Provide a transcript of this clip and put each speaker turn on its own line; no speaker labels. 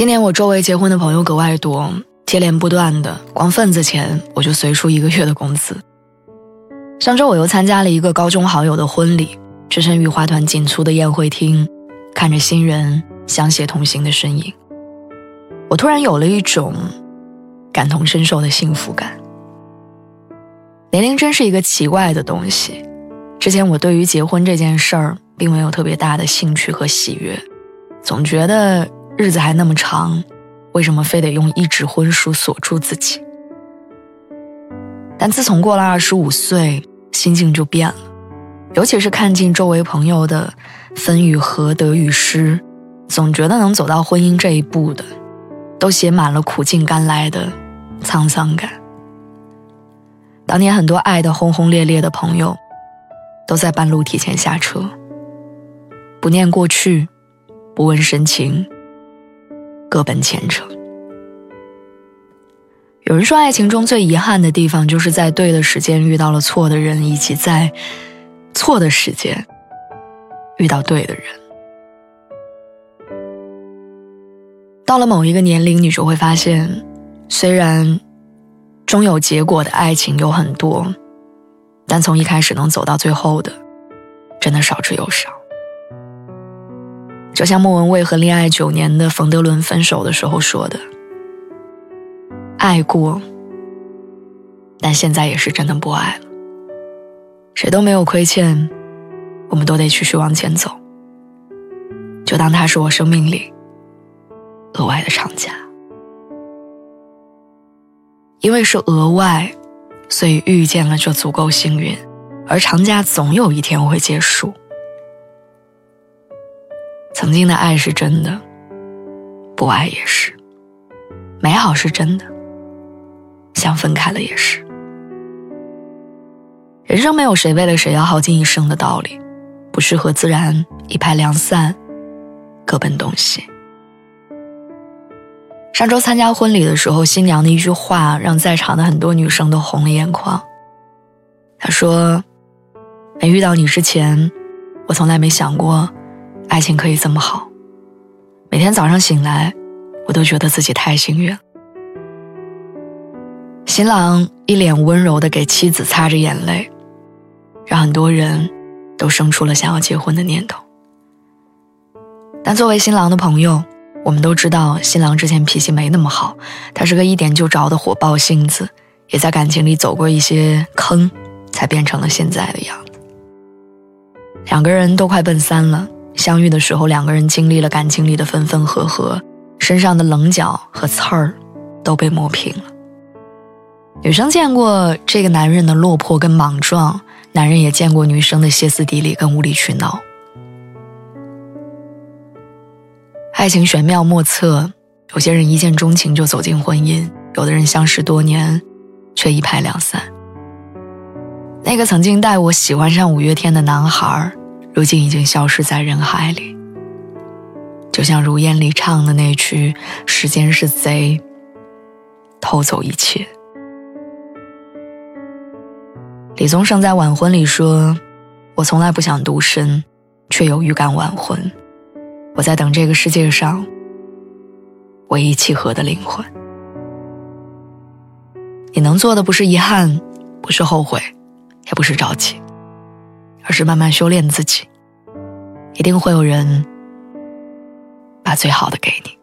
今年我周围结婚的朋友格外多，接连不断的，光份子钱我就随出一个月的工资。上周我又参加了一个高中好友的婚礼，置身于花团锦簇的宴会厅，看着新人相携同行的身影，我突然有了一种感同身受的幸福感。年龄真是一个奇怪的东西，之前我对于结婚这件事儿并没有特别大的兴趣和喜悦，总觉得。日子还那么长，为什么非得用一纸婚书锁住自己？但自从过了二十五岁，心境就变了。尤其是看尽周围朋友的分与合、得与失，总觉得能走到婚姻这一步的，都写满了苦尽甘来的沧桑感。当年很多爱的轰轰烈烈的朋友，都在半路提前下车，不念过去，不问深情。各奔前程。有人说，爱情中最遗憾的地方，就是在对的时间遇到了错的人，以及在错的时间遇到对的人。到了某一个年龄，你就会发现，虽然终有结果的爱情有很多，但从一开始能走到最后的，真的少之又少。就像莫文蔚和恋爱九年的冯德伦分手的时候说的：“爱过，但现在也是真的不爱了。谁都没有亏欠，我们都得继续往前走。就当他是我生命里额外的长假，因为是额外，所以遇见了就足够幸运。而长假总有一天会结束。”曾经的爱是真的，不爱也是；美好是真的，想分开了也是。人生没有谁为了谁要耗尽一生的道理，不适合自然一拍两散，各奔东西。上周参加婚礼的时候，新娘的一句话让在场的很多女生都红了眼眶。她说：“没遇到你之前，我从来没想过。”爱情可以这么好，每天早上醒来，我都觉得自己太幸运了。新郎一脸温柔的给妻子擦着眼泪，让很多人都生出了想要结婚的念头。但作为新郎的朋友，我们都知道新郎之前脾气没那么好，他是个一点就着的火爆性子，也在感情里走过一些坑，才变成了现在的样子。两个人都快奔三了。相遇的时候，两个人经历了感情里的分分合合，身上的棱角和刺儿都被磨平了。女生见过这个男人的落魄跟莽撞，男人也见过女生的歇斯底里跟无理取闹。爱情玄妙莫测，有些人一见钟情就走进婚姻，有的人相识多年，却一拍两散。那个曾经带我喜欢上五月天的男孩儿如今已经消失在人海里，就像如烟里唱的那句：“时间是贼，偷走一切。”李宗盛在晚婚里说：“我从来不想独身，却有预感晚婚。我在等这个世界上唯一契合的灵魂。”你能做的不是遗憾，不是后悔，也不是着急。而是慢慢修炼自己，一定会有人把最好的给你。